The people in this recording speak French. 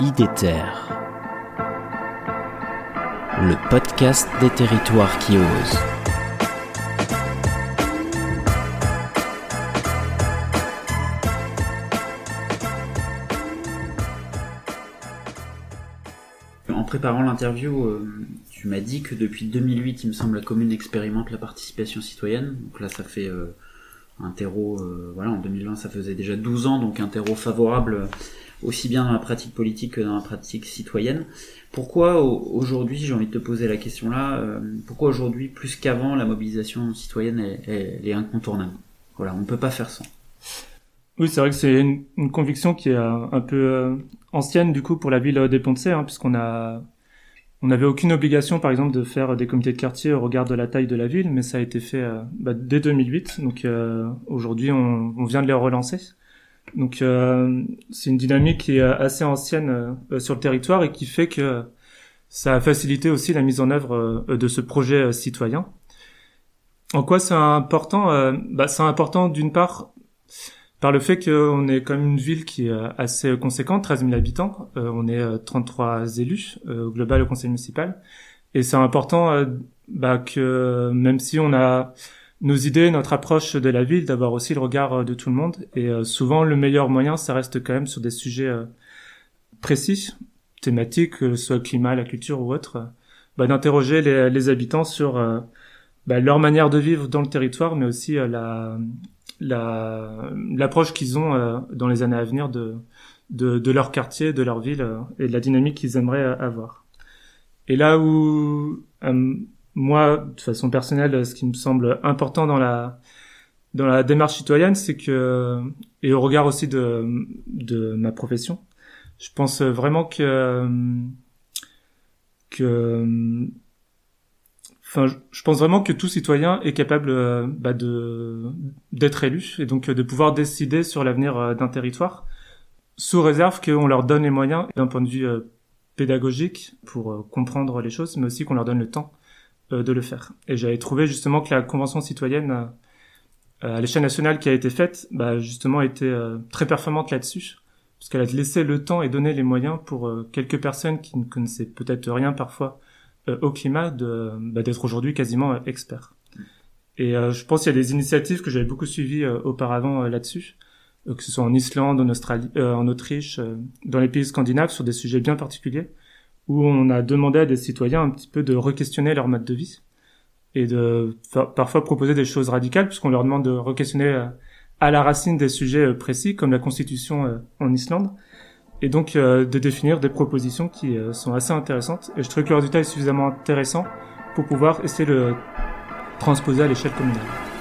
IDETER, le podcast des territoires qui osent. En préparant l'interview, euh, tu m'as dit que depuis 2008, il me semble, la commune expérimente la participation citoyenne. Donc là, ça fait euh, un terreau, euh, voilà, en 2020, ça faisait déjà 12 ans, donc un terreau favorable aussi bien dans la pratique politique que dans la pratique citoyenne. Pourquoi aujourd'hui, j'ai envie de te poser la question là, pourquoi aujourd'hui, plus qu'avant, la mobilisation citoyenne est, incontournable? Voilà, on ne peut pas faire sans. Oui, c'est vrai que c'est une, conviction qui est un peu ancienne du coup pour la ville des Ponts hein, puisqu'on a on n'avait aucune obligation par exemple de faire des comités de quartier au regard de la taille de la ville, mais ça a été fait euh, bah, dès 2008. Donc euh, aujourd'hui on, vient de les relancer. Donc euh, c'est une dynamique qui est assez ancienne sur le territoire et qui fait que ça a facilité aussi la mise en œuvre de ce projet citoyen. En quoi c'est important bah, C'est important d'une part par le fait qu'on est comme une ville qui est euh, assez conséquente, 13 000 habitants, euh, on est 33 euh, élus au global au conseil municipal, et c'est important bah, que même si on a nos idées, notre approche de la ville, d'avoir aussi le regard de tout le monde, et souvent le meilleur moyen, ça reste quand même sur des sujets précis, thématiques, que ce soit le climat, la culture ou autre, bah, d'interroger les, les, habitants sur bah, leur manière de vivre dans le territoire, mais aussi la, l'approche qu'ils ont euh, dans les années à venir de, de, de leur quartier, de leur ville euh, et de la dynamique qu'ils aimeraient euh, avoir. Et là où moi, de façon personnelle, ce qui me semble important dans la dans la démarche citoyenne, c'est que et au regard aussi de de ma profession, je pense vraiment que que Enfin, je pense vraiment que tout citoyen est capable euh, bah, de d'être élu et donc euh, de pouvoir décider sur l'avenir euh, d'un territoire, sous réserve qu'on leur donne les moyens d'un point de vue pédagogique pour comprendre les choses, mais aussi qu'on leur donne le temps de le faire. Et j'avais trouvé justement que la convention citoyenne à l'échelle nationale qui a été faite, bah, justement, était très performante là-dessus, parce qu'elle a laissé le temps et donné les moyens pour quelques personnes qui ne connaissaient peut-être rien parfois euh, au climat bah, d'être aujourd'hui quasiment euh, expert. Et euh, je pense qu'il y a des initiatives que j'avais beaucoup suivies auparavant là-dessus, que ce soit en Islande, en Australie, en Autriche, dans les pays scandinaves sur des sujets bien particuliers, où on a demandé à des citoyens un petit peu de re-questionner leur mode de vie et de parfois proposer des choses radicales puisqu'on leur demande de re-questionner à la racine des sujets précis comme la constitution en Islande et donc euh, de définir des propositions qui euh, sont assez intéressantes. Et je trouve que le résultat est suffisamment intéressant pour pouvoir essayer de transposer à l'échelle communale.